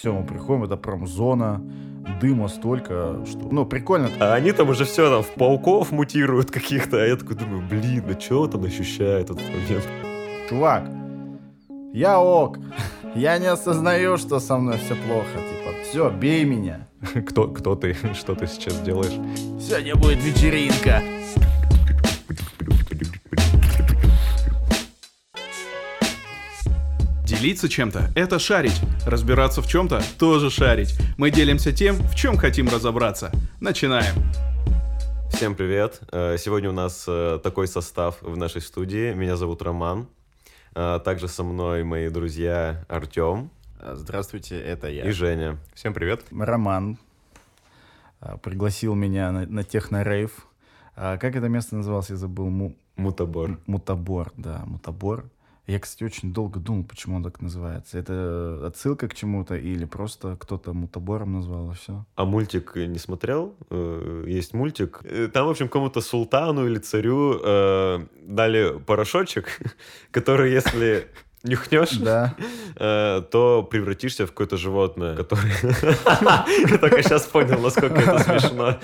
Все, мы приходим, это промзона, дыма столько, что... Ну, прикольно. А они там уже все там в пауков мутируют каких-то, а я такой думаю, блин, ну что он ощущает этот момент? Чувак, я ок. Я не осознаю, что со мной все плохо. Типа, все, бей меня. Кто, кто ты? Что ты сейчас делаешь? Сегодня будет вечеринка. Делиться чем-то – это шарить. Разбираться в чем-то – тоже шарить. Мы делимся тем, в чем хотим разобраться. Начинаем. Всем привет. Э, Сегодня у нас э, такой состав в нашей студии. Меня зовут Роман. Э, Также со мной мои друзья Артем Здравствуйте, это я. и Женя. Всем привет. Роман пригласил меня на, на техно-рейв. Как это место называлось? Я забыл. Му- Мутабор. Мутабор, да, мутабор. Я, кстати, очень долго думал, почему он так называется. Это отсылка к чему-то или просто кто-то мутабором назвал, и все? А мультик не смотрел? Э, Есть мультик. Э, Там, в общем, кому-то султану или царю э, дали порошочек, который, если нюхнешь, Да. э, то превратишься в какое-то животное, которое... Я только сейчас понял, насколько это смешно.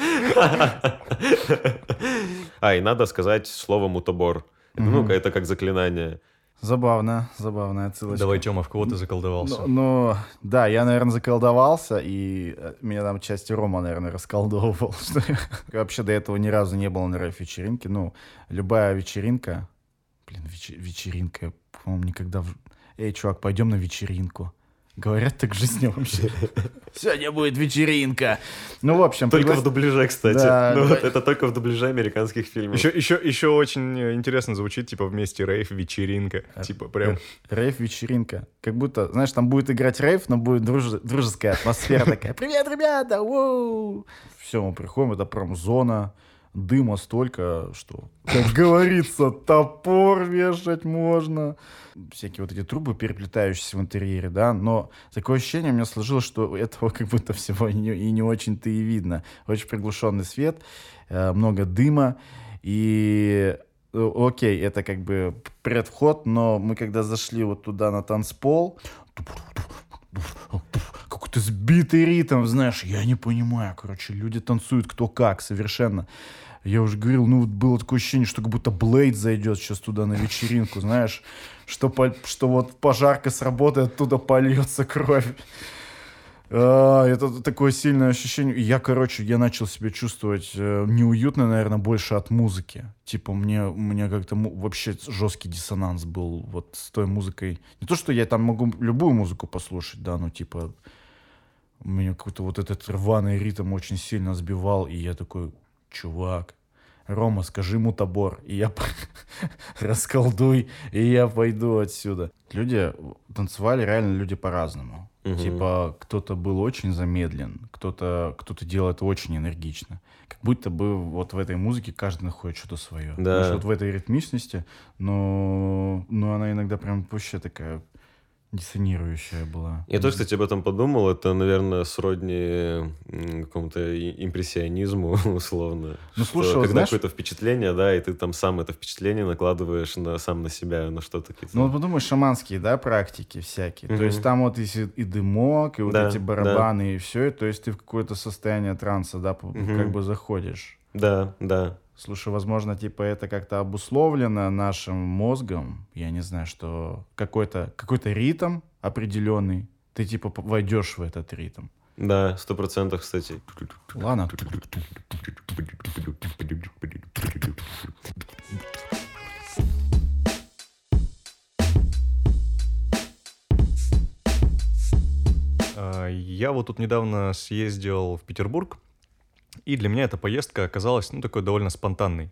А, и надо сказать слово мутабор. Ну-ка, это как заклинание. Забавно, забавная отсылочка. Давай, Тёма, в кого ты заколдовался? Ну, ну, да, я, наверное, заколдовался, и э, меня там части Рома, наверное, расколдовывал. Вообще до этого ни разу не было на рейв-вечеринке. Ну, любая вечеринка... Блин, вече- вечеринка, я, по-моему, никогда... Эй, чувак, пойдем на вечеринку. Говорят так в жизни вообще. Сегодня будет вечеринка. Ну, в общем, Только пригла- в дубляже, кстати. Да, Ну, да. вот это только в дубляже американских фильмов. Еще, еще, еще очень э, интересно звучит, типа, вместе рейв, вечеринка. Типа, прям... Рейв-вечеринка. Как будто, знаешь, там будет играть рейв, но будет друж- дружеская атмосфера такая. Привет, ребята! Все, мы приходим, это промзона, дыма столько, что, как говорится, топор вешать можно. Всякие вот эти трубы, переплетающиеся в интерьере, да, но такое ощущение у меня сложилось, что этого как будто всего и не, и не очень-то и видно. Очень приглушенный свет, э, много дыма, и э, окей, это как бы предвход, но мы когда зашли вот туда на танцпол, какой-то сбитый ритм, знаешь, я не понимаю, короче, люди танцуют кто как совершенно. Я уже говорил, ну вот было такое ощущение, что как будто Блейд зайдет сейчас туда на вечеринку, знаешь, что, по- что вот пожарка сработает, оттуда польется кровь. А, это такое сильное ощущение. Я, короче, я начал себя чувствовать э, неуютно, наверное, больше от музыки. Типа, мне, меня как-то вообще жесткий диссонанс был вот с той музыкой. Не то, что я там могу любую музыку послушать, да, но типа меня какой-то вот этот рваный ритм очень сильно сбивал, и я такой, чувак, Рома, скажи ему табор, и я расколдуй, и я пойду отсюда. Люди танцевали реально люди по-разному. Мгм. Типа кто-то был очень замедлен, кто-то кто делал это очень энергично. Как будто бы вот в этой музыке каждый находит что-то свое. Да. Знаешь, вот в этой ритмичности, но, но она иногда прям вообще такая диссонирующая была. Я тоже, кстати, об этом подумал. Это, наверное, сродни какому-то импрессионизму, условно. Ну, Что слушай, вот когда знаешь- какое-то впечатление, да, и ты там сам это впечатление накладываешь на, сам на себя, на что-то. какие-то- Ну, вот подумай, шаманские, да, практики всякие. То Мгм. есть там вот и, и дымок, и вот Да, эти барабаны, и все. То есть ты в какое-то состояние транса, да, Мгм. как бы заходишь. Да, да. Слушай, возможно, типа это как-то обусловлено нашим мозгом. Я не знаю, что какой-то какой ритм определенный. Ты типа войдешь в этот ритм. Да, сто процентов, кстати. Ладно. А, Я вот тут недавно съездил в Петербург, и для меня эта поездка оказалась, ну, такой довольно спонтанной.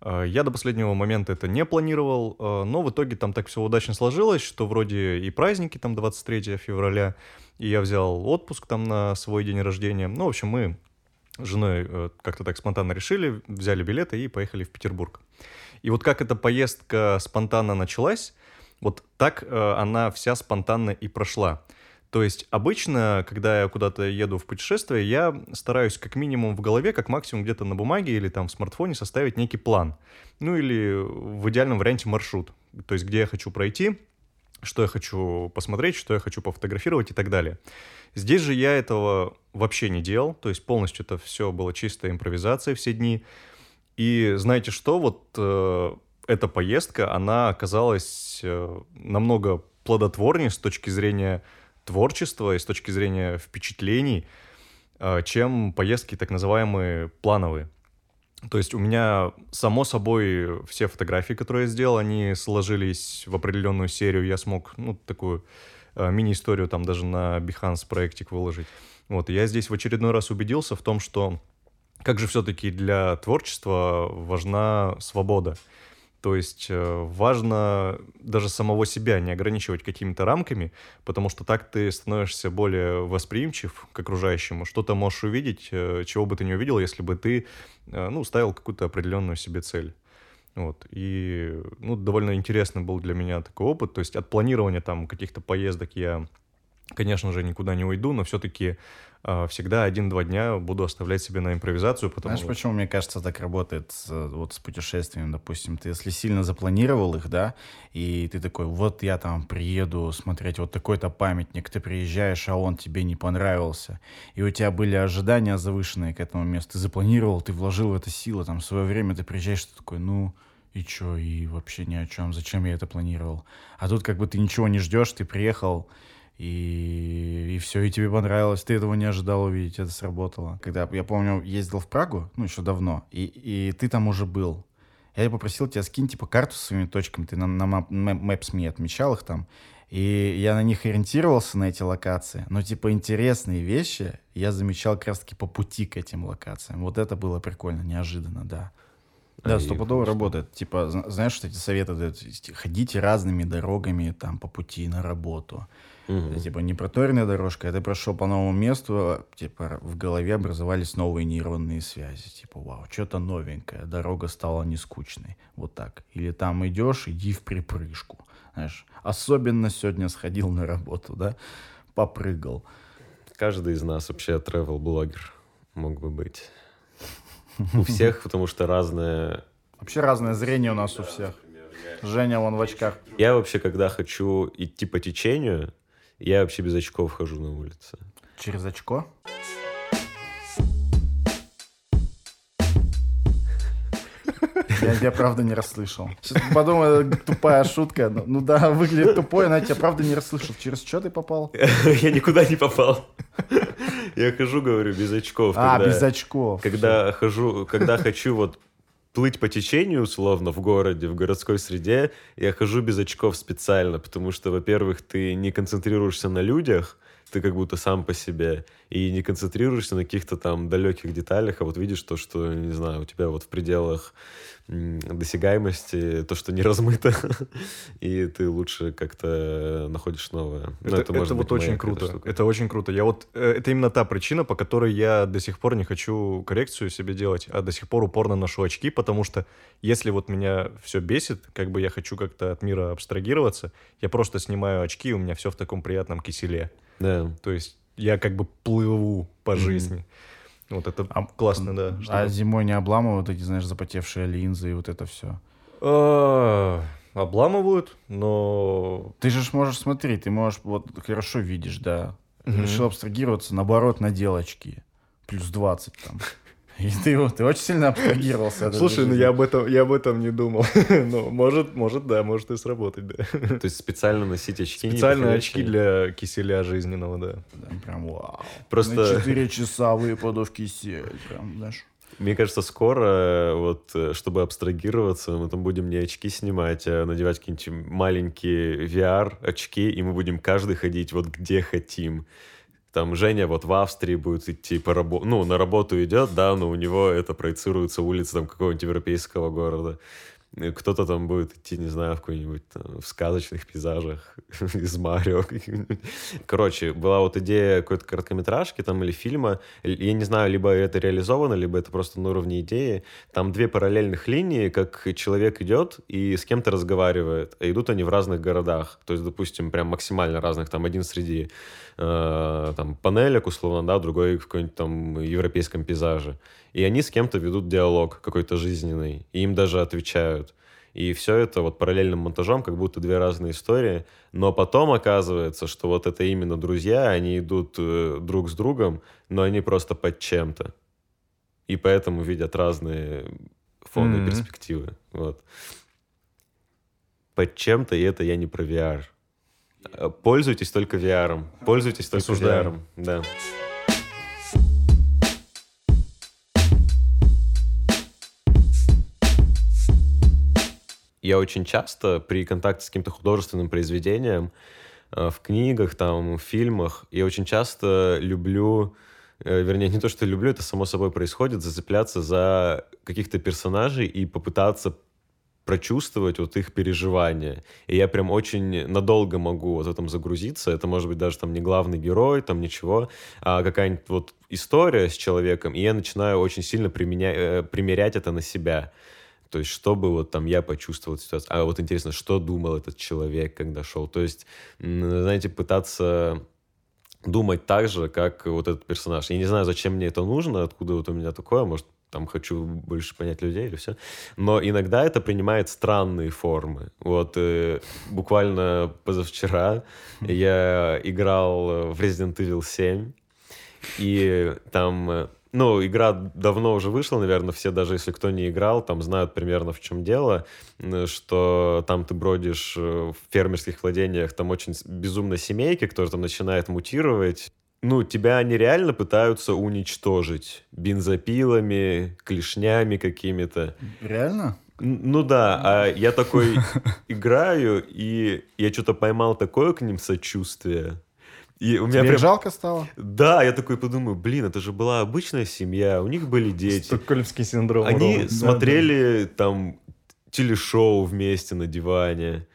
А, Я до последнего момента это не планировал, а, но в итоге там так все удачно сложилось, что вроде и праздники, там 23 февраля, и я взял отпуск там на свой день рождения. Ну, в общем, мы с женой э, как-то так спонтанно решили, взяли билеты и поехали в Петербург. И вот как эта поездка спонтанно началась, вот так э, она вся спонтанно и прошла. То есть обычно, когда я куда-то еду в путешествие, я стараюсь как минимум в голове, как максимум где-то на бумаге или там в смартфоне составить некий план. Ну или в идеальном варианте маршрут. То есть где я хочу пройти, что я хочу посмотреть, что я хочу пофотографировать и так далее. Здесь же я этого вообще не делал, то есть полностью это все было чистая импровизация все дни. И знаете что, вот э, эта поездка, она оказалась э, намного плодотворнее с точки зрения творчества и с точки зрения впечатлений, э, чем поездки так называемые плановые. То есть у меня, само собой, все фотографии, которые я сделал, они сложились в определенную серию. Я смог, ну, такую э, мини-историю там даже на Behance проектик выложить. Вот, я здесь в очередной раз убедился в том, что как же все-таки для творчества важна свобода. То есть э, важно даже самого себя не ограничивать какими-то рамками, потому что так ты становишься более восприимчив к окружающему. Что-то можешь увидеть, э, чего бы ты не увидел, если бы ты э, ну, ставил какую-то определенную себе цель. Вот. И ну, довольно интересный был для меня такой опыт. То есть от планирования там каких-то поездок я, конечно же, никуда не уйду, но все-таки а, всегда один-два дня буду оставлять себе на импровизацию. Потому... Знаешь, почему, мне кажется, так работает с, вот с путешествиями, допустим, ты если сильно запланировал их, да, и ты такой, вот я там приеду смотреть вот такой-то памятник, ты приезжаешь, а он тебе не понравился, и у тебя были ожидания завышенные к этому месту, ты запланировал, ты вложил в это силы, там, в свое время ты приезжаешь, ты такой, ну, и чё, и вообще ни о чем, зачем я это планировал. А тут как бы ты ничего не ждешь, ты приехал, и, и все, и тебе понравилось, ты этого не ожидал увидеть, это сработало. Когда, я помню, ездил в Прагу, ну, еще давно, и, и ты там уже был. Я попросил тебя скинь, типа, карту с своими точками, ты на, на Maps.me отмечал их там, и я на них ориентировался, на эти локации, но, типа, интересные вещи я замечал как раз-таки по пути к этим локациям. Вот это было прикольно, неожиданно, да. Да, стопудово работает. Типа, знаешь, что эти советы дают? Ходите разными дорогами там по пути на работу. Угу. Это, типа не проторенная дорожка, это прошел по новому месту, типа в голове образовались новые нейронные связи. Типа, вау, что-то новенькое, дорога стала не скучной. Вот так. Или там идешь, иди в припрыжку. Знаешь, особенно сегодня сходил на работу, да, попрыгал. Каждый из нас вообще travel-блогер мог бы быть. У всех, потому что разное... Вообще разное зрение у нас у всех. Женя вон в очках. Я вообще, когда хочу идти по течению, я вообще без очков хожу на улице. Через очко? Я, я правда не расслышал. Сейчас подумаю, тупая шутка. Ну, ну да, выглядит тупой, но я тебя правда не расслышал. Через что ты попал? Я никуда не попал. Я хожу, говорю, без очков. А, без очков. Когда хожу, когда хочу вот плыть по течению, условно, в городе, в городской среде, я хожу без очков специально, потому что, во-первых, ты не концентрируешься на людях, ты как будто сам по себе, и не концентрируешься на каких-то там далеких деталях, а вот видишь то, что, не знаю, у тебя вот в пределах досягаемости, то, что не размыто, и ты лучше как-то находишь новое. Ну, это, это, это вот очень круто. Это очень круто. Я вот э, это именно та причина, по которой я до сих пор не хочу коррекцию себе делать, а до сих пор упорно ношу очки, потому что если вот меня все бесит, как бы я хочу как-то от мира абстрагироваться, я просто снимаю очки, и у меня все в таком приятном киселе. Да. То есть я как бы плыву по жизни. Mm-hmm. Вот это а, классно, да. А зимой не обламывают эти, знаешь, запотевшие линзы и вот это все? А, обламывают, но... Ты же можешь смотреть, ты можешь, вот хорошо видишь, да. Решил абстрагироваться, наоборот, надел очки. Плюс 20 там. И ты, ты очень сильно абстрагировался. Слушай, ну я об этом, я об этом не думал. ну, может, может, да, может и сработать, да. То есть специально носить очки? Специальные очки для киселя жизненного, да. да прям вау. Просто... На 4 часа выпаду в кисель, прям, знаешь. Мне кажется, скоро, вот, чтобы абстрагироваться, мы там будем не очки снимать, а надевать какие-нибудь маленькие VR-очки, и мы будем каждый ходить вот где хотим там Женя вот в Австрии будет идти по работе, ну, на работу идет, да, но у него это проецируется улица там какого-нибудь европейского города. Кто-то там будет идти, не знаю, в какой-нибудь в сказочных пейзажах из Марио. Короче, была вот идея какой-то короткометражки там или фильма. Я не знаю, либо это реализовано, либо это просто на уровне идеи. Там две параллельных линии, как человек идет и с кем-то разговаривает. А идут они в разных городах. То есть, допустим, прям максимально разных. Там один среди э, там панелек, условно, да, другой в каком-нибудь там европейском пейзаже. И они с кем-то ведут диалог какой-то жизненный, и им даже отвечают. И все это вот параллельным монтажом, как будто две разные истории. Но потом оказывается, что вот это именно друзья, они идут э, друг с другом, но они просто под чем-то. И поэтому видят разные фоны, Мгм. перспективы. Вот. Под чем-то, и это я не про VR. Э, Пользуйтесь только VR. Пользуйтесь только Осуждаем. VR. Да. Я очень часто при контакте с каким-то художественным произведением э, в книгах, там, в фильмах, я очень часто люблю, э, вернее, не то, что люблю, это само собой происходит, зацепляться за каких-то персонажей и попытаться прочувствовать вот их переживания. И я прям очень надолго могу вот в этом загрузиться. Это может быть даже там не главный герой, там ничего, а какая-нибудь вот история с человеком, и я начинаю очень сильно применя... э, примерять это на себя. То есть, чтобы вот там я почувствовал ситуацию. А вот интересно, что думал этот человек, когда шел. То есть, знаете, пытаться думать так же, как вот этот персонаж. Я не знаю, зачем мне это нужно, откуда вот у меня такое, может, там хочу больше понять людей или все. Но иногда это принимает странные формы. Вот э, буквально позавчера я играл в Resident Evil 7, и там, э, ну, игра давно уже вышла, наверное, все, даже если кто не играл, там знают примерно в чем дело, что там ты бродишь э, в фермерских владениях, там очень безумно семейки, которые там начинают мутировать. Ну, тебя они реально пытаются уничтожить бензопилами, клешнями какими-то. Реально? Ну да, а я такой играю, и я что-то поймал такое к ним сочувствие. И у меня Тебе прям... жалко стало? Да, я такой подумаю, блин, это же была обычная семья, у них были дети. Стокгольмский синдром. Они ровно. смотрели там телешоу вместе на диване,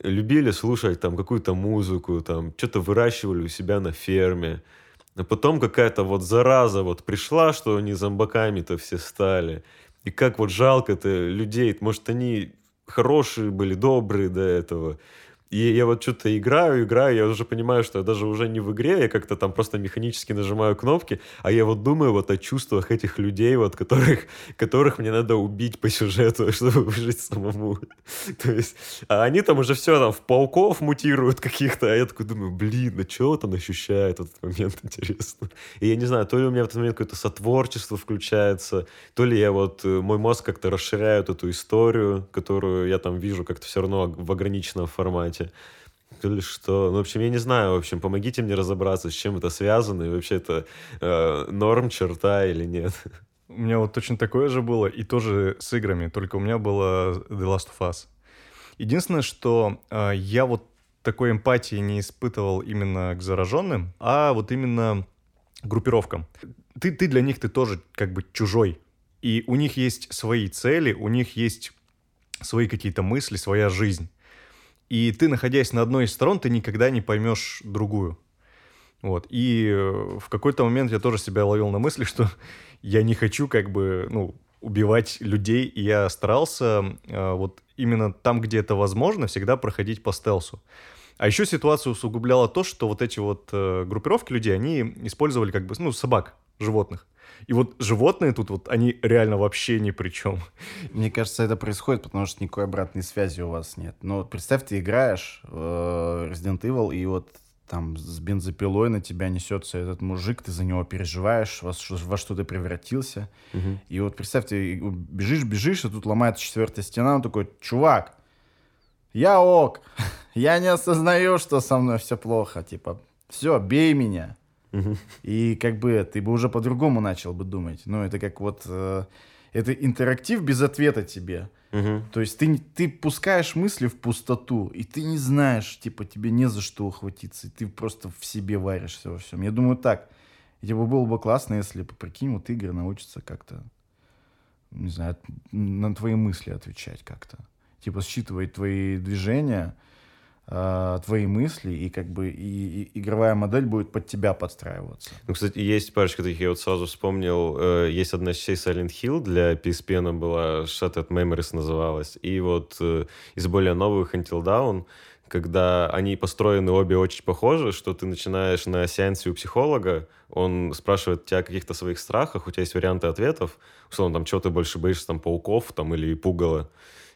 любили слушать там какую-то музыку, там что-то выращивали у себя на ферме. А потом какая-то вот зараза вот пришла, что они зомбаками-то все стали. И как вот жалко-то людей, может, они хорошие были, добрые до этого. И я вот что-то играю, играю, я уже понимаю, что я даже уже не в игре, я как-то там просто механически нажимаю кнопки, а я вот думаю вот о чувствах этих людей, вот которых, которых мне надо убить по сюжету, чтобы выжить самому. То есть, а они там уже все, там, в пауков мутируют каких-то, а я такой думаю, блин, ну что он ощущает в этот момент, интересно. И я не знаю, то ли у меня в этот момент какое-то сотворчество включается, то ли я вот, э, мой мозг как-то расширяет эту историю, которую я там вижу как-то все равно в ограниченном формате. То ли что. Ну, в общем, я не знаю, в общем, помогите мне разобраться, с чем это связано, и вообще это э, норм, черта или нет. У меня вот точно такое же было, и тоже с играми, только у меня было The Last of Us. Единственное, что э, я вот такой эмпатии не испытывал именно к зараженным, а вот именно группировкам. Ты, ты для них ты тоже как бы чужой. И у них есть свои цели, у них есть свои какие-то мысли, своя жизнь. И ты, находясь на одной из сторон, ты никогда не поймешь другую. Вот. И э, в какой-то момент я тоже себя ловил на мысли, что я не хочу как бы, ну, убивать людей, и я старался э, вот именно там, где это возможно, всегда проходить по стелсу. А еще ситуацию усугубляло то, что вот эти вот э, группировки людей, они использовали как бы, ну, собак, животных. И вот животные тут вот, они реально вообще ни при чем. Мне кажется, это происходит, потому что никакой обратной связи у вас нет. Но вот представь, ты играешь в Resident Evil, и вот там с бензопилой на тебя несется этот мужик, ты за него переживаешь, во, что- во что ты превратился. И вот представь, ты бежишь, бежишь, и тут ломается четвертая стена, он такой, чувак, я ок, я не осознаю, что со мной все плохо, типа, все, бей меня. И как бы ты бы уже по-другому начал бы думать. Ну, это как вот... э, это интерактив без ответа тебе. То есть ты, ты пускаешь мысли в пустоту, и ты не знаешь, типа, тебе не за что ухватиться, и ты просто в себе варишься во всем. Я думаю, так. И, типа, было бы классно, если, прикинь, вот игры научатся как-то, не знаю, на твои мысли отвечать как-то. Типа, считывать твои движения, а, твои мысли, и как бы и, и игровая модель будет под тебя подстраиваться. Ну, кстати, есть парочка таких, я вот сразу вспомнил, э, есть одна часть Silent Hill для PSP, она была Shattered Memories называлась, и вот э, из более новых Until Dawn, когда они построены обе очень похожи, что ты начинаешь на сеансе у психолога, он спрашивает тебя о каких-то своих страхах, у тебя есть варианты ответов, условно, там, чего ты больше боишься, там, пауков, там, или пугала,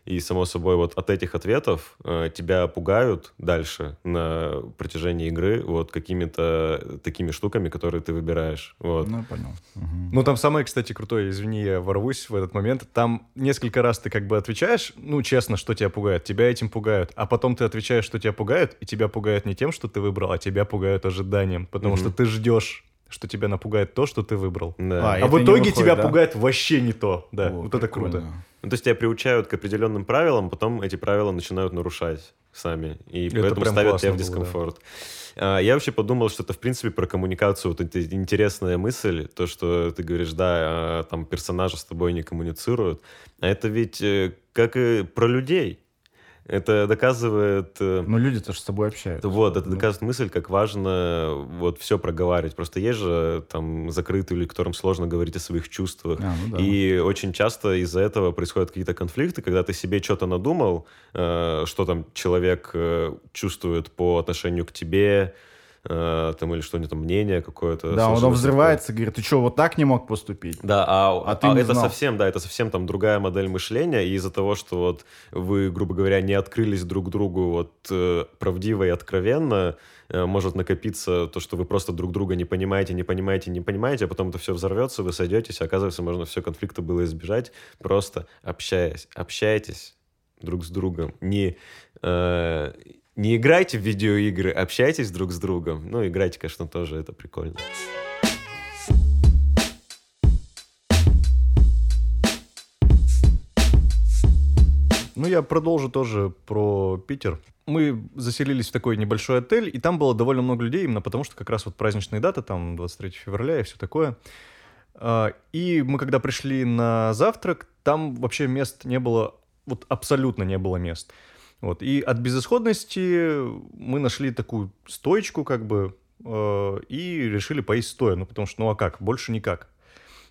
и, само собой, вот от этих ответов э, тебя пугают дальше на протяжении игры вот какими-то такими штуками, которые ты выбираешь. Вот. Ну, понял. Мгм. Ну, там самое, кстати, крутое, извини, я ворвусь в этот момент. Там несколько раз ты как бы отвечаешь, ну, честно, что тебя пугает. Тебя этим пугают. А потом ты отвечаешь, что тебя пугает, и тебя пугают не тем, что ты выбрал, а тебя пугают ожиданием. Потому Мгм. что ты ждешь, что тебя напугает то, что ты выбрал. Да. А, А, в итоге выходит, тебя да? пугает вообще не то. Да, О, вот это круто. Ну, то есть тебя приучают к определенным правилам, потом эти правила начинают нарушать сами, и Это поэтому прям ставят тебя в классно было, да. дискомфорт. А, Я вообще подумал, что это, в принципе, про коммуникацию. Вот это интересная мысль, то, что ты говоришь, да, а, там персонажи с тобой не коммуницируют. А это ведь э, как и про людей. Это доказывает... э, Ну, люди-то же с тобой общаются. Вот, это Ну, доказывает мысль, как важно вот все проговаривать. Просто есть же там закрытые люди, которым сложно говорить о своих чувствах. А, ну да. И очень часто из-за этого происходят какие-то конфликты, когда ты себе что-то надумал, э, что там человек э, чувствует по отношению к тебе, э, там или что-нибудь там мнение какое-то. Да, он взрывается, говорит, ты что, вот так не мог поступить? да, а, А ты а это знал. совсем, да, это совсем там другая модель мышления, и из-за того, что вот вы, грубо говоря, не открылись друг другу вот э, правдиво и откровенно, э, может накопиться то, что вы просто друг друга не понимаете, не понимаете, не понимаете, а потом это все взорвется, вы сойдетесь, а оказывается, можно все конфликта было избежать, просто общаясь, общайтесь друг с другом, не... э, не играйте в видеоигры, общайтесь друг с другом. Ну, играйте, конечно, тоже, это прикольно. Ну, я продолжу тоже про Питер. Мы заселились в такой небольшой отель, и там было довольно много людей, именно потому что как раз вот праздничные даты, там 23 февраля и все такое. А, И мы когда пришли на завтрак, там вообще мест не было, вот абсолютно не было мест. Вот. И от безысходности мы нашли такую стоечку, как бы, э, и решили поесть стоя. Ну, потому что, ну а как, больше никак.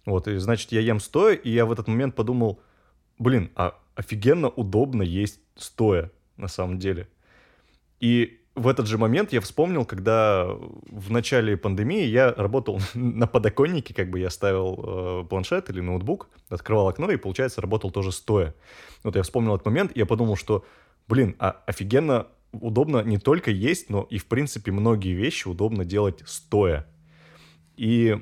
Вот, и значит, я ем стоя, и я в этот момент подумал, блин, а офигенно удобно есть стоя, на самом деле. И в этот же момент я вспомнил, когда в начале пандемии я работал на подоконнике, как бы я ставил э, планшет или ноутбук, открывал окно и, получается, работал тоже стоя. Вот я вспомнил этот момент, и я подумал, что, блин, а офигенно удобно не только есть, но и, в принципе, многие вещи удобно делать стоя. И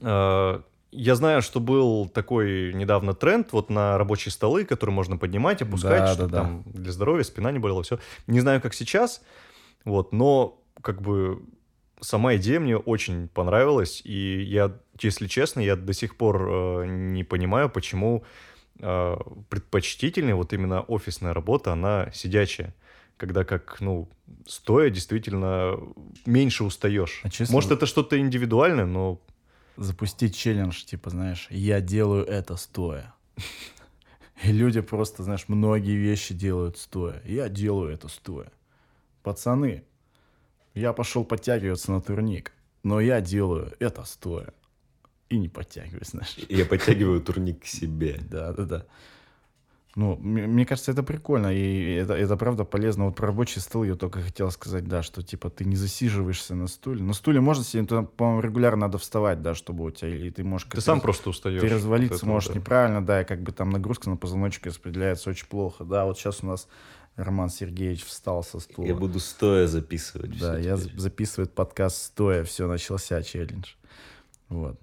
э, я знаю, что был такой недавно тренд вот на рабочие столы, которые можно поднимать, опускать, Да, чтобы да, да. там для здоровья спина не болела, все. Не знаю, как сейчас, вот, но как бы сама идея мне очень понравилась, и я, если честно, я до сих пор э, не понимаю, почему предпочтительнее вот именно офисная работа, она сидячая. Когда как, ну, стоя действительно меньше устаешь. А честно, Может, это что-то индивидуальное, но запустить челлендж, типа, знаешь, я делаю это стоя. И люди просто, знаешь, многие вещи делают стоя. Я делаю это стоя. Пацаны, я пошел подтягиваться на турник, но я делаю это стоя. И не подтягиваюсь, знаешь. Я подтягиваю турник к себе. Да, да, да. Ну, мне, кажется, это прикольно, и это, это правда полезно. Вот про рабочий стол я только хотел сказать, да, что типа ты не засиживаешься на стуле. На стуле можно сидеть, по-моему, регулярно надо вставать, да, чтобы у тебя, или ты можешь... ты сам раз- просто устаешь. Ты развалиться этого, можешь да. неправильно, да, и как бы там нагрузка на позвоночник распределяется очень плохо. Да, вот сейчас у нас Роман Сергеевич встал со стула. Я буду стоя записывать. Да, я теперь. з- записывает подкаст стоя, все, начался челлендж. Вот.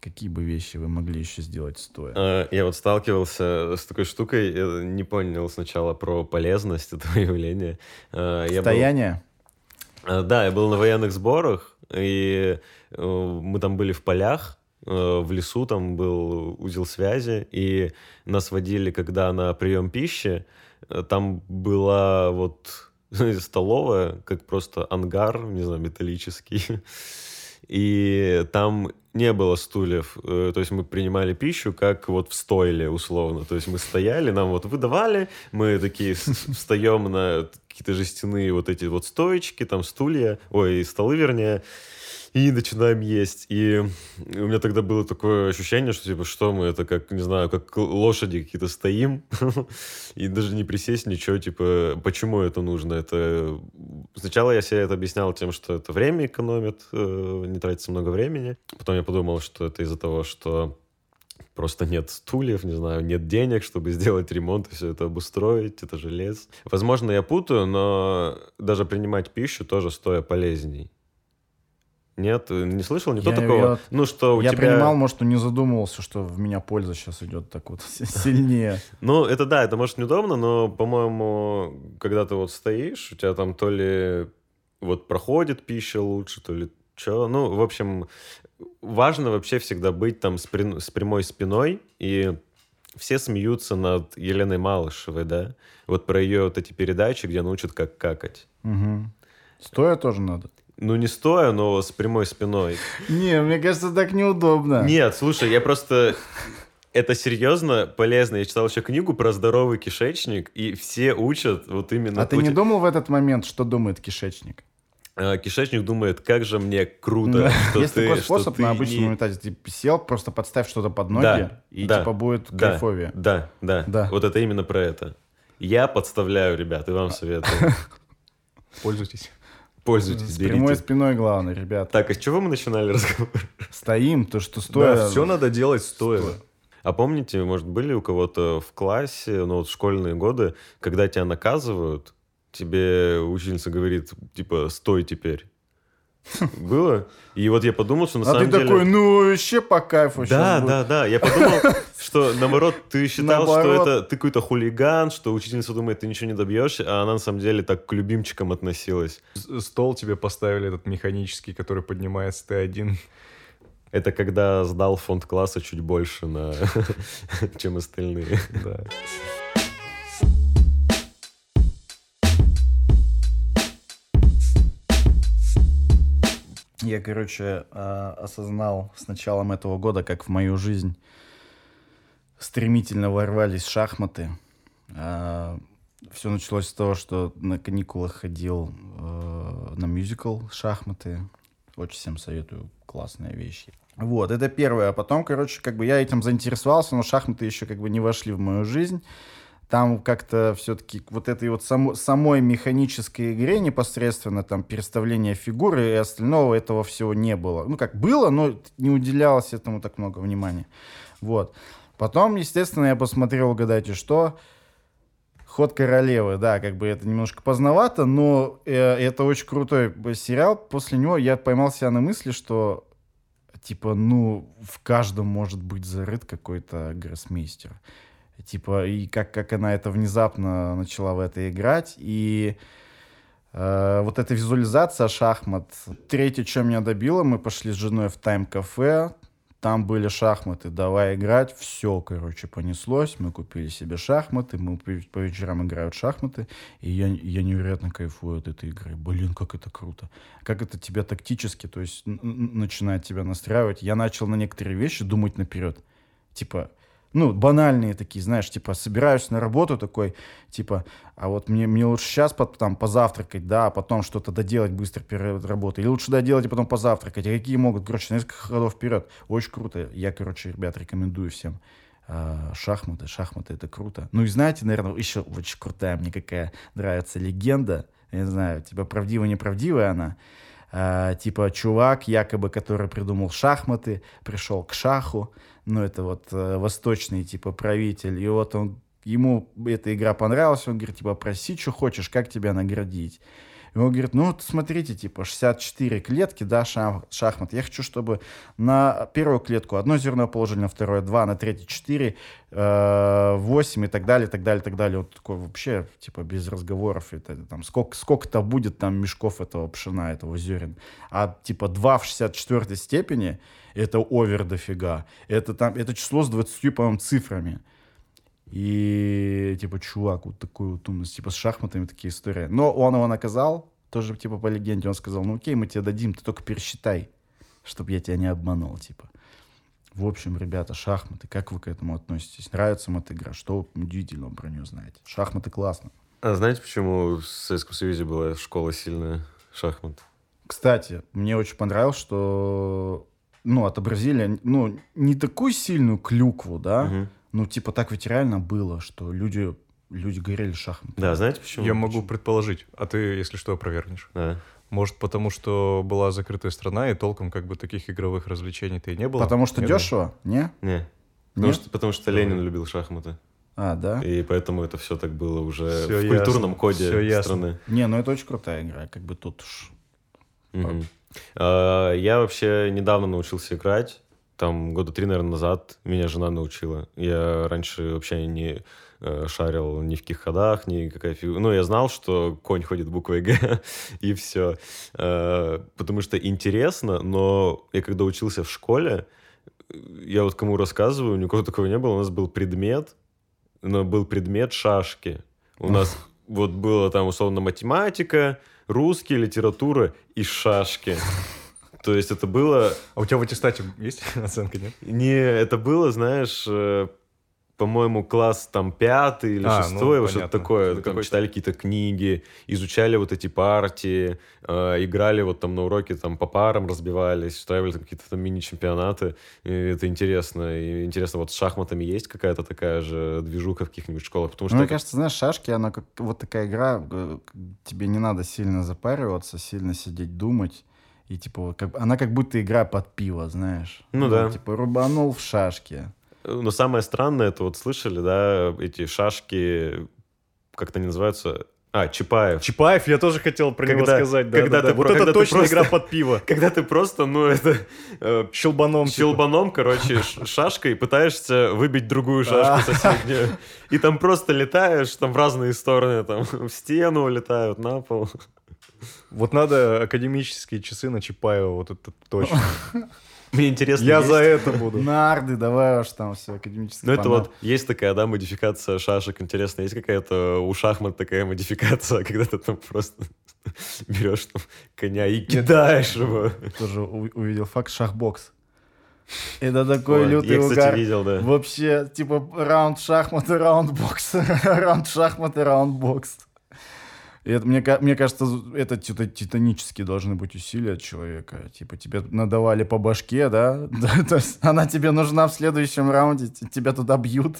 Какие бы вещи вы могли еще сделать стоя? А, Я вот сталкивался с такой штукой, я не понял сначала про полезность этого явления. А, я был-? А, Да, я был на военных сборах, и э, мы там были в полях, э, в лесу там был узел связи, и нас водили, когда на прием пищи, э, там была вот столовая, как просто ангар, не знаю, металлический, и там не было стульев, э, то есть мы принимали пищу как вот в стойле условно, то есть мы стояли, нам вот выдавали, мы такие встаем на какие-то жестяные вот эти вот стоечки, там стулья, ой, столы вернее, и начинаем есть. И у меня тогда было такое ощущение, что типа, что мы, это как, не знаю, как лошади какие-то стоим, и даже не присесть, ничего, типа, почему это нужно? Это... Сначала я себе это объяснял тем, что это время экономит, э, не тратится много времени. Потом я подумал, что это из-за того, что просто нет стульев, не знаю, нет денег, чтобы сделать ремонт и все это обустроить, это же лес. Возможно, я путаю, но даже принимать пищу тоже стоя полезней. Нет, не слышал никто Я- такого? я- ну что у я тебя... принимал, может, не задумывался, что в меня польза сейчас идет так вот сильнее. Ну, это да, это может неудобно, но, по-моему, когда ты вот стоишь, у тебя там то ли вот проходит пища лучше, то ли что. Ну, в общем, важно вообще всегда быть там с, прин- с прямой спиной, и все смеются над Еленой Малышевой, да? Вот про ее вот эти передачи, где она учат, как какать. Мгм. Стоя тоже надо. Ну, не стоя, но с прямой спиной. Не, мне кажется, так неудобно. Нет, слушай, я просто... Это серьезно полезно. Я читал еще книгу про здоровый кишечник, и все учат вот именно... А ты не думал в этот момент, что думает кишечник? А, Кишечник думает, как же мне круто, что Есть ты- такой способ на обычном унитазе. Ты сел, просто подставь что-то под ноги, и типа будет кайфовее. Да, да, Да. Вот это именно про это. Я подставляю, ребят, и вам советую. Пользуйтесь. Пользуйтесь, С прямой берите. спиной главное, ребят. Так, а с чего мы начинали разговор? Стоим, то, что стоя... Да, все надо делать стоя. А помните, может, были у кого-то в классе, ну вот в школьные годы, когда тебя наказывают, тебе учительница говорит, типа, стой теперь. Было? И вот я подумал, что на А ты самом деле... такой, ну, вообще по кайфу Да, щас будет. да, да. Я подумал, что наоборот, ты считал, что Наоборот. это ты какой-то хулиган, что учительница думает, ты ничего не добьешься, а она на самом деле так к любимчикам относилась. Стол тебе поставили этот механический, который поднимается, ты один. Это когда сдал фонд класса чуть больше, на... чем остальные. Да. Я, короче, а, осознал с началом этого года, как в мою жизнь стремительно ворвались шахматы. Все началось с того, что на каникулах ходил э, на мюзикл «Шахматы». Очень всем советую. Классная вещь. Вот, это первое. А потом, короче, как бы я этим заинтересовался, но шахматы еще как бы не вошли в мою жизнь. Там как-то все-таки вот этой вот само- самой механической игре непосредственно, там, переставление фигуры и остального этого всего не было. Ну, как было, но не уделялось этому так много внимания. Вот. Потом, естественно, я посмотрел, угадайте, что Ход королевы, да, как бы это немножко поздновато, но э, это очень крутой сериал. После него я поймал себя на мысли, что типа, ну, в каждом может быть зарыт какой-то гроссмейстер. Типа, и как, как она это внезапно начала в это играть, и э, вот эта визуализация шахмат. Третье, чем меня добило, мы пошли с женой в тайм-кафе, там были шахматы, давай играть, все, короче, понеслось, мы купили себе шахматы, мы по вечерам играют шахматы, и я, я невероятно кайфую от этой игры. Блин, как это круто. Как это тебя тактически, то есть начинает тебя настраивать. Я начал на некоторые вещи думать наперед. Типа, ну, банальные такие, знаешь, типа, собираюсь на работу такой, типа, а вот мне, мне лучше сейчас там позавтракать, да, а потом что-то доделать быстро перед работой. Или лучше доделать и потом позавтракать. А какие могут, короче, несколько ходов вперед. Очень круто. Я, короче, ребят, рекомендую всем. А, шахматы, шахматы, это круто. Ну и знаете, наверное, еще очень крутая мне какая нравится легенда. Я не знаю, типа, правдивая-неправдивая она. А, типа, чувак, якобы, который придумал шахматы, пришел к шаху, ну, это вот э, восточный, типа, правитель, и вот он, ему эта игра понравилась, он говорит, типа, проси, что хочешь, как тебя наградить. И он говорит, ну, вот смотрите, типа, 64 клетки, да, шах- шахмат. Я хочу, чтобы на первую клетку одно зерно положили, на второе два, на третье четыре, э, восемь и так далее, так далее, так далее. Вот такой вообще, типа, без разговоров. Это, там, сколько, сколько-то будет там мешков этого пшена, этого зерен. А, типа, 2 в 64 степени, это овер дофига. Это, там, это число с 20, по-моему, цифрами. И, типа, чувак, вот такой вот умность. Типа, с шахматами такие истории. Но он его наказал, тоже, типа, по легенде. Он сказал, ну окей, мы тебе дадим, ты только пересчитай, чтобы я тебя не обманул, типа. В общем, ребята, шахматы, как вы к этому относитесь? Нравится вам эта игра? Что вы удивительного про нее знаете? Шахматы классно. А знаете, почему в Советском Союзе была школа сильная шахмат? Кстати, мне очень понравилось, что ну, отобразили, ну, не такую сильную клюкву, да, Мгм. Ну, типа, так ведь реально было, что люди, люди горели шахматы. Да, знаете почему? Я могу предположить, а ты, если что, опровергнешь. Да. Может, потому что была закрытая страна, и толком как бы таких игровых развлечений-то и не было? Потому что Нет? дешево, не? Не. Потому Нет? что, потому что Ленин любил шахматы. А, да? И поэтому это все так было уже Всё в ясно, культурном коде ясно. страны. Не, ну это очень крутая игра, как бы тут уж... А, Я вообще недавно научился играть. Там года три, наверное, назад меня жена научила. Я раньше вообще не э, шарил ни в каких ходах, ни какая фигура. Ну, я знал, что конь ходит буквой Г, и все. Потому что интересно, но я когда учился в школе, я вот кому рассказываю, у кого такого не было. У нас был предмет, но был предмет шашки. У нас вот было там условно математика, русский, литература и шашки. То есть это было... А у тебя в аттестате есть оценка, нет? Не, это было, знаешь, э, по-моему, класс там пятый или А, ну, шестой, вот что-то такое. Ну, Там какой-то- читали какие-то книги, изучали вот эти партии, э, играли вот там на уроке, там по парам разбивались, устраивали там какие-то там мини-чемпионаты. И это интересно. И интересно, вот с шахматами есть какая-то такая же движуха в каких-нибудь школах? Потому что Ну, мне это- кажется, знаешь, шашки, она как вот такая игра, э, тебе не надо сильно запариваться, сильно сидеть думать. И типа, вот как, она как будто игра под пиво, знаешь. Ну да. Типа, рубанул в шашки. Но самое странное, это вот слышали, да, эти шашки, как-то они называются? А, Чапаев. Чапаев, я тоже хотел про него Когда- сказать. Да, когда да, ты да. Вот это когда ты точно просто- игра под пиво. Когда ты просто, ну, это... э, Щелбаном. типа. Щелбаном, короче, ш- шашкой пытаешься выбить другую шашку соседнюю. И там просто летаешь, там в разные стороны, там в стену улетают, на пол. Вот надо академические часы на Чапаева, вот это точно. Мне интересно, Я есть- за это буду. Нарды, давай уж там все, академический Ну, это вот есть такая, да, модификация шашек. Интересно, есть какая-то у шахмат такая модификация, когда ты там просто берешь там коня и кидаешь его. Тоже увидел факт шахбокс. Это такой Вот, лютый Я, кстати, угар. видел, да. Вообще, типа, раунд шахматы, раунд бокс. раунд шахматы, раунд бокс. И это, мне, мне кажется, это тита- титанические должны быть усилия человека. Типа, тебе надавали по башке, да? То есть она тебе нужна в следующем раунде, тебя туда бьют.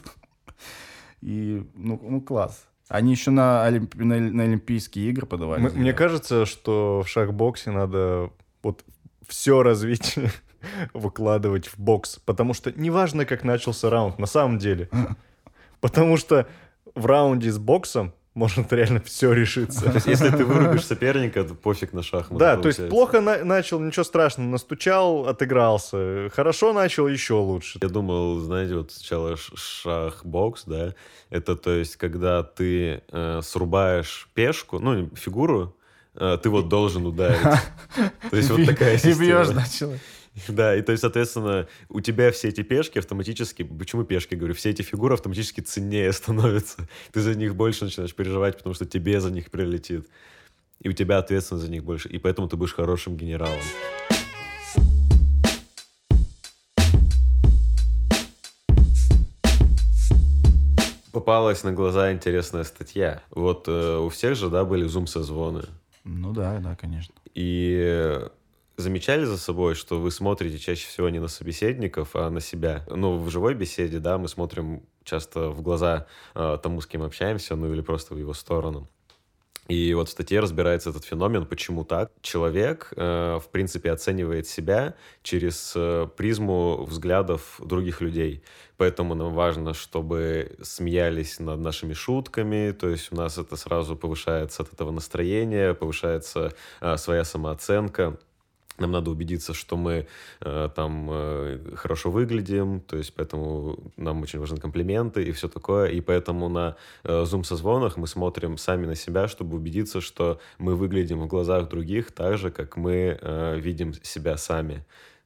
И, ну, ну класс. Они еще на, Олимп- на, на Олимпийские игры подавали. М- Мне кажется, что в шахбоксе надо вот все развитие выкладывать в бокс. Потому что неважно, как начался раунд, на самом деле. Потому что в раунде с боксом может реально все решиться. То есть, если ты вырубишь соперника, то пофиг на шахматы. Да, то есть получается. плохо на- начал, ничего страшного, настучал, отыгрался. Хорошо начал, еще лучше. Я думал, знаете, вот сначала ш- шах-бокс, да, это то есть, когда ты э, срубаешь пешку, ну, фигуру, э, ты вот должен ударить. То есть вот такая И бьешь, система. да. Да, и то есть, соответственно, у тебя все эти пешки автоматически, почему пешки, говорю, все эти фигуры автоматически ценнее становятся. Ты за них больше начинаешь переживать, потому что тебе за них прилетит. И у тебя ответственность за них больше. И поэтому ты будешь хорошим генералом. Попалась на глаза интересная статья. Вот э, у всех же, да, были зум-созвоны. Ну да, да, конечно. И э, замечали за собой, что вы смотрите чаще всего не на собеседников, а на себя. Ну, в живой беседе, да, мы смотрим часто в глаза э, тому, с кем общаемся, ну или просто в его сторону. И вот в статье разбирается этот феномен, почему так. Человек, э, в принципе, оценивает себя через э, призму взглядов других людей. Поэтому нам важно, чтобы смеялись над нашими шутками, то есть у нас это сразу повышается от этого настроения, повышается э, своя самооценка. Нам надо убедиться, что мы э, там э, хорошо выглядим, то есть поэтому нам очень важны комплименты и все такое. И поэтому на э, зум-созвонах мы смотрим сами на себя, чтобы убедиться, что мы выглядим в глазах других так же, как мы э, видим себя сами.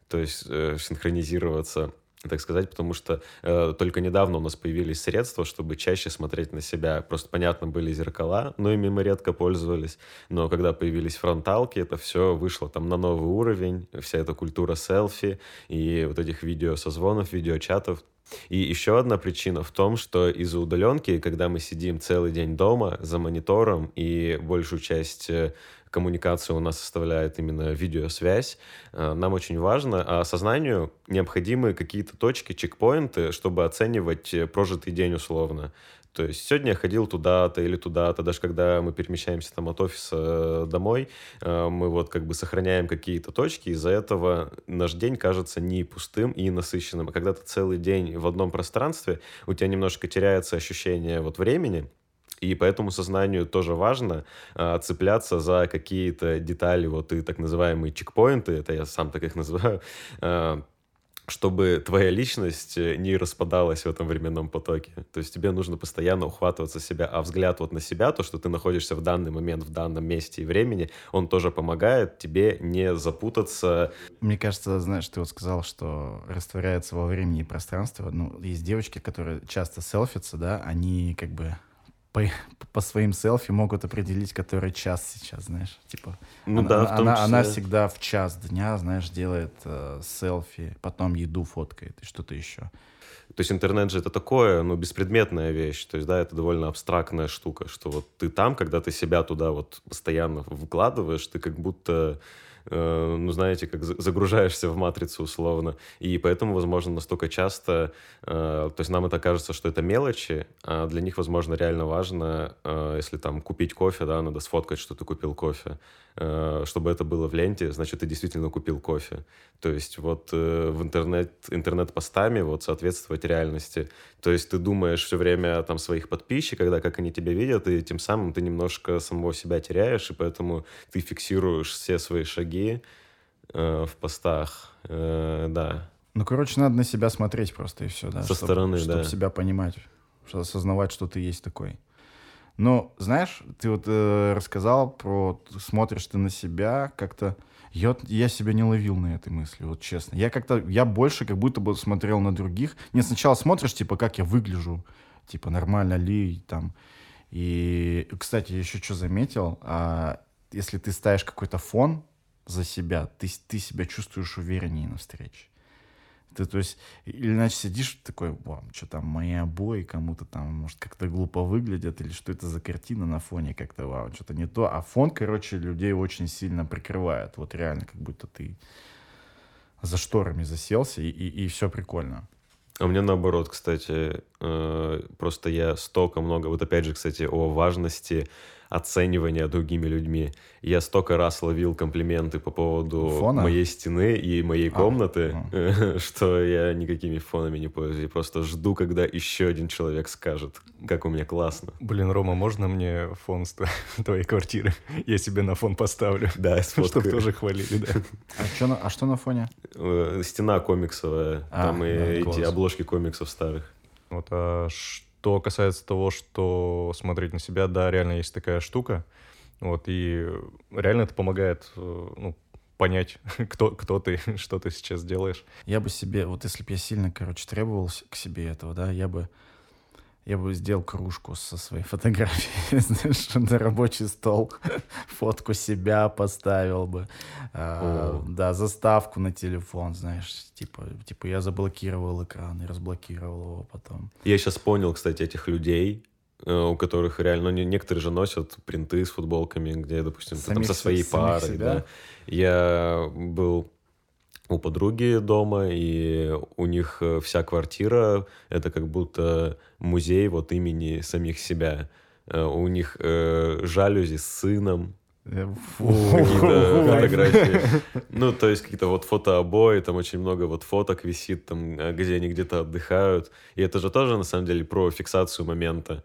То есть э, синхронизироваться так сказать, потому что э, только недавно у нас появились средства, чтобы чаще смотреть на себя. Просто, понятно, были зеркала, но ими мы редко пользовались. Но когда появились фронталки, это все вышло там на новый уровень. Вся эта культура селфи и вот этих видеосозвонов, видеочатов. И еще одна причина в том, что из-за удаленки, когда мы сидим целый день дома за монитором и большую часть э, коммуникации у нас составляет именно видеосвязь, э, нам очень важно, а сознанию необходимы какие-то точки, чекпоинты, чтобы оценивать э, прожитый день условно. То есть сегодня я ходил туда-то или туда-то, даже когда мы перемещаемся там от офиса э, домой, э, мы вот как бы сохраняем какие-то точки, из-за этого наш день кажется не пустым и насыщенным. А когда ты целый день в одном пространстве, у тебя немножко теряется ощущение вот времени, и поэтому сознанию тоже важно э, цепляться за какие-то детали, вот и так называемые чекпоинты, это я сам так их называю, э, чтобы твоя личность э, не распадалась в этом временном потоке. То есть тебе нужно постоянно ухватываться себя, а взгляд вот на себя, то, что ты находишься в данный момент, в данном месте и времени, он тоже помогает тебе не запутаться. Мне кажется, знаешь, ты вот сказал, что растворяется во времени и пространстве. Ну, есть девочки, которые часто селфятся, да, они как бы по, по своим селфи могут определить, который час сейчас, знаешь. Типа, Ну она, да, в том она, она числе. всегда в час дня, знаешь, делает э, селфи, потом еду фоткает и что-то еще. То есть интернет же это такое, ну, беспредметная вещь. То есть, да, это довольно абстрактная штука, что вот ты там, когда ты себя туда вот постоянно вкладываешь, ты как будто э, ну, знаете, как за- загружаешься в матрицу условно. И поэтому, возможно, настолько часто, э, то есть нам это кажется, что это мелочи, а для них, возможно, реально важно, э, если там купить кофе, да, надо сфоткать, что ты купил кофе. Э, чтобы это было в ленте, значит, ты действительно купил кофе. То есть вот э, в интернет, интернет-постами вот соответствовать реальности. То есть ты думаешь все время о там своих подписчиках, да, как они тебя видят, и тем самым ты немножко самого себя теряешь, и поэтому ты фиксируешь все свои шаги э, в постах. Э, да. Ну, короче, надо на себя смотреть просто и все, да. Со чтоб- стороны, чтоб да. себя понимать, осознавать, что ты есть такой. Но, знаешь, ты вот э, рассказал про... Смотришь ты на себя как-то... Я, я себя не ловил на этой мысли, вот честно. Я как-то... Я больше как будто бы смотрел на других. Не, сначала смотришь, типа, как я выгляжу. Типа, нормально ли, там... И, кстати, еще что заметил. а, если ты ставишь какой-то фон за себя, ты, ты себя чувствуешь увереннее на встрече. Ты, то есть, или иначе сидишь такой, что там, мои обои кому-то там, может, как-то глупо выглядят, или что это за картина на фоне как-то, вау, что-то не то. А фон, короче, людей очень сильно прикрывает. Вот реально, как будто ты за шторами заселся, и, и, все прикольно. А меня наоборот, кстати, э, просто я столько много, вот опять же, кстати, о важности оценивания другими людьми. Я столько раз ловил комплименты по поводу Фона? моей стены и моей А, комнаты, что я никакими фонами не пользуюсь. Я просто жду, когда еще один человек скажет, как у меня классно. Блин, Рома, можно мне фон с твоей квартиры? Я себе на фон поставлю. Да, Чтобы тоже хвалили, да. А, на, а что на фоне? Э, Стена комиксовая, А, там и да, эти класс. обложки комиксов старых. Вот, а что касается того, что смотреть на себя, да, реально есть такая штука. Вот, и реально это помогает э, ну, понять, кто, кто ты, что ты сейчас делаешь. Я бы себе, вот если бы я сильно, короче, требовал к себе этого, да, я бы, я бы сделал кружку со своей фотографией, знаешь, на рабочий стол, фотку себя поставил бы, а, да, заставку на телефон, знаешь, типа, типа я заблокировал экран и разблокировал его потом. Я сейчас понял, кстати, этих людей, э, у которых реально, ну, не- некоторые же носят принты с футболками, где, допустим, ты там Самих со своей самих парой, себя? да. Я был у подруги дома, и у них э, вся квартира — это как будто музей вот имени самих себя. Э, У них э, жалюзи с сыном, Э, какие-то фу, фотографии. Ну, то есть какие-то вот фотообои, там очень много вот фоток висит, там, э, где они где-то отдыхают. И это же тоже, на самом деле, про фиксацию момента.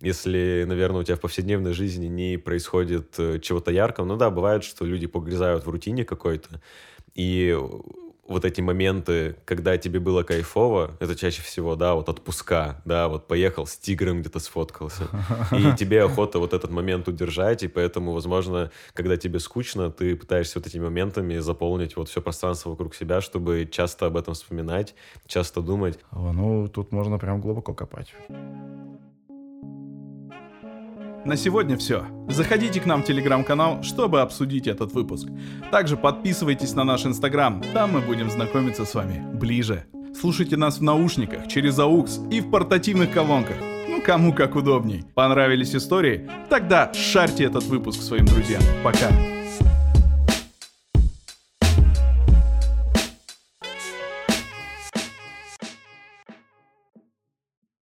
Если, наверное, у тебя в повседневной жизни не происходит э, чего-то яркого, ну да, бывает, что люди погрязают в рутине какой-то, и вот эти моменты, когда тебе было кайфово, это чаще всего, да, вот отпуска, да, вот поехал с тигром где-то сфоткался, и тебе охота вот этот момент удержать, и поэтому, возможно, когда тебе скучно, ты пытаешься вот этими моментами заполнить вот все пространство вокруг себя, чтобы часто об этом вспоминать, часто думать. О, Ну, тут можно прям глубоко копать. На сегодня все. Заходите к нам в телеграм-канал, чтобы обсудить этот выпуск. Также подписывайтесь на наш инстаграм, там мы будем знакомиться с вами ближе. Слушайте нас в наушниках, через AUX и в портативных колонках. Ну, кому как удобней. Понравились истории? Тогда шарьте этот выпуск своим друзьям. Пока.